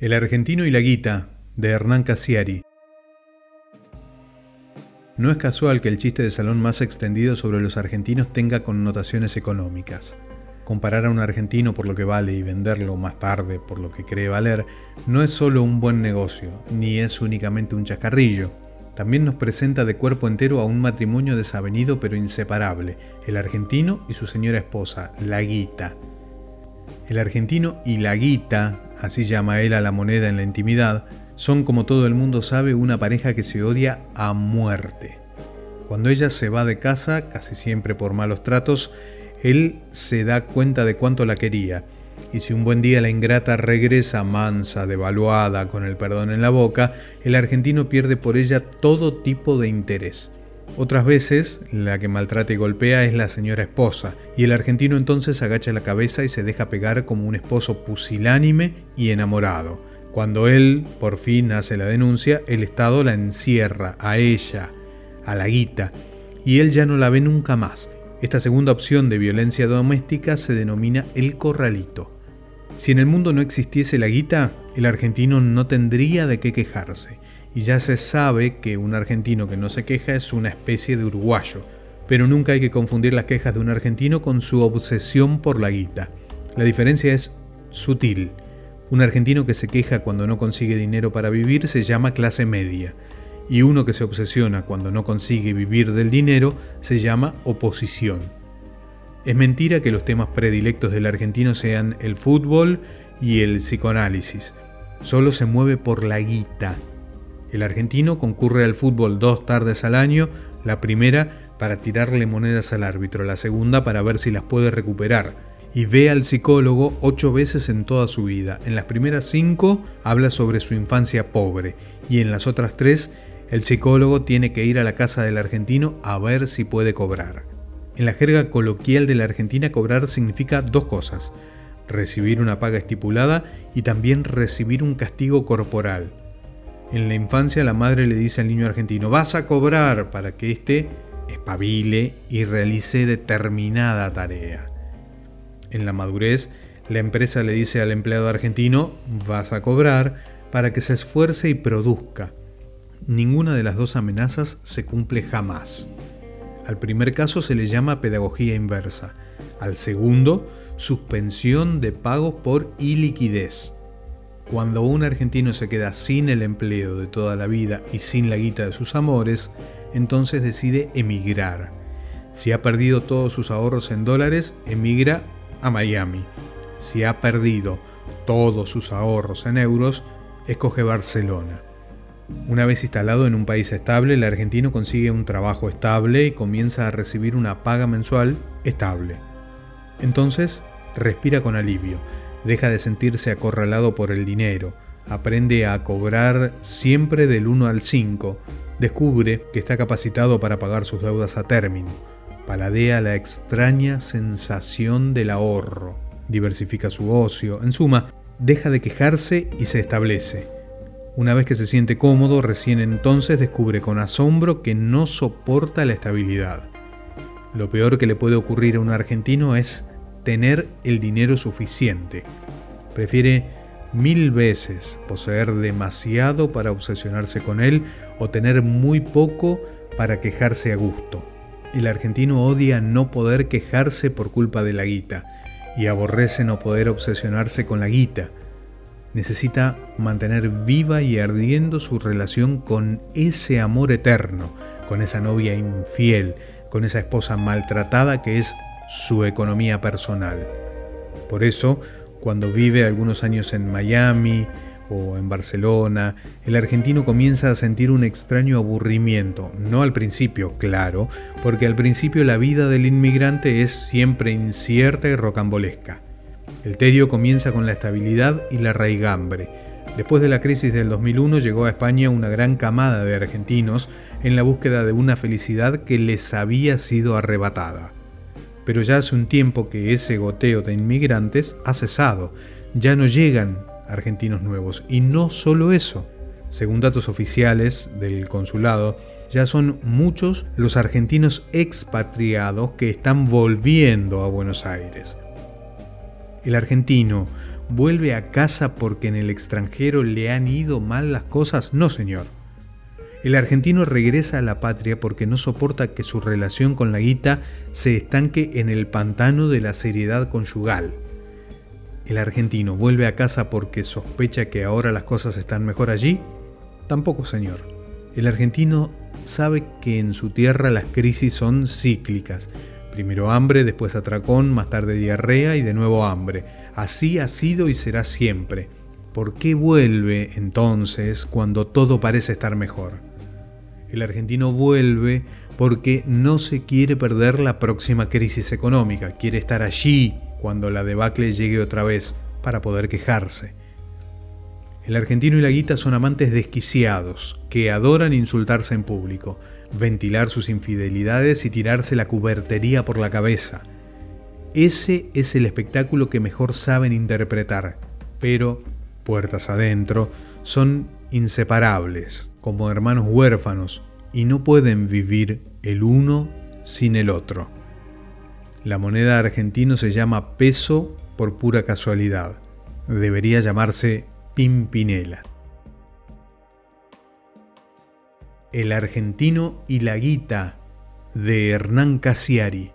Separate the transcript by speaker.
Speaker 1: El argentino y la guita, de Hernán Casiari. No es casual que el chiste de salón más extendido sobre los argentinos tenga connotaciones económicas. Comparar a un argentino por lo que vale y venderlo más tarde por lo que cree valer no es solo un buen negocio, ni es únicamente un chascarrillo. También nos presenta de cuerpo entero a un matrimonio desavenido pero inseparable, el argentino y su señora esposa, la guita. El argentino y la guita, así llama él a la moneda en la intimidad, son como todo el mundo sabe una pareja que se odia a muerte. Cuando ella se va de casa, casi siempre por malos tratos, él se da cuenta de cuánto la quería, y si un buen día la ingrata regresa mansa, devaluada, con el perdón en la boca, el argentino pierde por ella todo tipo de interés. Otras veces, la que maltrata y golpea es la señora esposa, y el argentino entonces agacha la cabeza y se deja pegar como un esposo pusilánime y enamorado. Cuando él por fin hace la denuncia, el Estado la encierra a ella, a la guita, y él ya no la ve nunca más. Esta segunda opción de violencia doméstica se denomina el corralito. Si en el mundo no existiese la guita, el argentino no tendría de qué quejarse y ya se sabe que un argentino que no se queja es una especie de uruguayo, pero nunca hay que confundir las quejas de un argentino con su obsesión por la guita. La diferencia es sutil. Un argentino que se queja cuando no consigue dinero para vivir se llama clase media, y uno que se obsesiona cuando no consigue vivir del dinero se llama oposición. Es mentira que los temas predilectos del argentino sean el fútbol y el psicoanálisis. Solo se mueve por la guita, el argentino concurre al fútbol dos tardes al año, la primera para tirarle monedas al árbitro, la segunda para ver si las puede recuperar. Y ve al psicólogo ocho veces en toda su vida. En las primeras cinco habla sobre su infancia pobre y en las otras tres el psicólogo tiene que ir a la casa del argentino a ver si puede cobrar. En la jerga coloquial de la Argentina cobrar significa dos cosas, recibir una paga estipulada y también recibir un castigo corporal. En la infancia la madre le dice al niño argentino, vas a cobrar para que éste espabile y realice determinada tarea. En la madurez, la empresa le dice al empleado argentino, vas a cobrar para que se esfuerce y produzca. Ninguna de las dos amenazas se cumple jamás. Al primer caso se le llama pedagogía inversa, al segundo, suspensión de pagos por iliquidez. Cuando un argentino se queda sin el empleo de toda la vida y sin la guita de sus amores, entonces decide emigrar. Si ha perdido todos sus ahorros en dólares, emigra a Miami. Si ha perdido todos sus ahorros en euros, escoge Barcelona. Una vez instalado en un país estable, el argentino consigue un trabajo estable y comienza a recibir una paga mensual estable. Entonces, respira con alivio deja de sentirse acorralado por el dinero, aprende a cobrar siempre del 1 al 5, descubre que está capacitado para pagar sus deudas a término, paladea la extraña sensación del ahorro, diversifica su ocio, en suma, deja de quejarse y se establece. Una vez que se siente cómodo, recién entonces descubre con asombro que no soporta la estabilidad. Lo peor que le puede ocurrir a un argentino es tener el dinero suficiente. Prefiere mil veces poseer demasiado para obsesionarse con él o tener muy poco para quejarse a gusto. El argentino odia no poder quejarse por culpa de la guita y aborrece no poder obsesionarse con la guita. Necesita mantener viva y ardiendo su relación con ese amor eterno, con esa novia infiel, con esa esposa maltratada que es su economía personal. Por eso, cuando vive algunos años en Miami o en Barcelona, el argentino comienza a sentir un extraño aburrimiento, no al principio, claro, porque al principio la vida del inmigrante es siempre incierta y rocambolesca. El tedio comienza con la estabilidad y la raigambre. Después de la crisis del 2001 llegó a España una gran camada de argentinos en la búsqueda de una felicidad que les había sido arrebatada pero ya hace un tiempo que ese goteo de inmigrantes ha cesado, ya no llegan argentinos nuevos. Y no solo eso, según datos oficiales del consulado, ya son muchos los argentinos expatriados que están volviendo a Buenos Aires. El argentino, vuelve a casa porque en el extranjero le han ido mal las cosas? No, señor. El argentino regresa a la patria porque no soporta que su relación con la guita se estanque en el pantano de la seriedad conyugal. ¿El argentino vuelve a casa porque sospecha que ahora las cosas están mejor allí? Tampoco, señor. El argentino sabe que en su tierra las crisis son cíclicas. Primero hambre, después atracón, más tarde diarrea y de nuevo hambre. Así ha sido y será siempre. ¿Por qué vuelve entonces cuando todo parece estar mejor? El argentino vuelve porque no se quiere perder la próxima crisis económica, quiere estar allí cuando la debacle llegue otra vez para poder quejarse. El argentino y la guita son amantes desquiciados, que adoran insultarse en público, ventilar sus infidelidades y tirarse la cubertería por la cabeza. Ese es el espectáculo que mejor saben interpretar, pero, puertas adentro, son inseparables, como hermanos huérfanos, y no pueden vivir el uno sin el otro. La moneda argentino se llama peso por pura casualidad. Debería llamarse Pimpinela. El argentino y la guita de Hernán Casiari.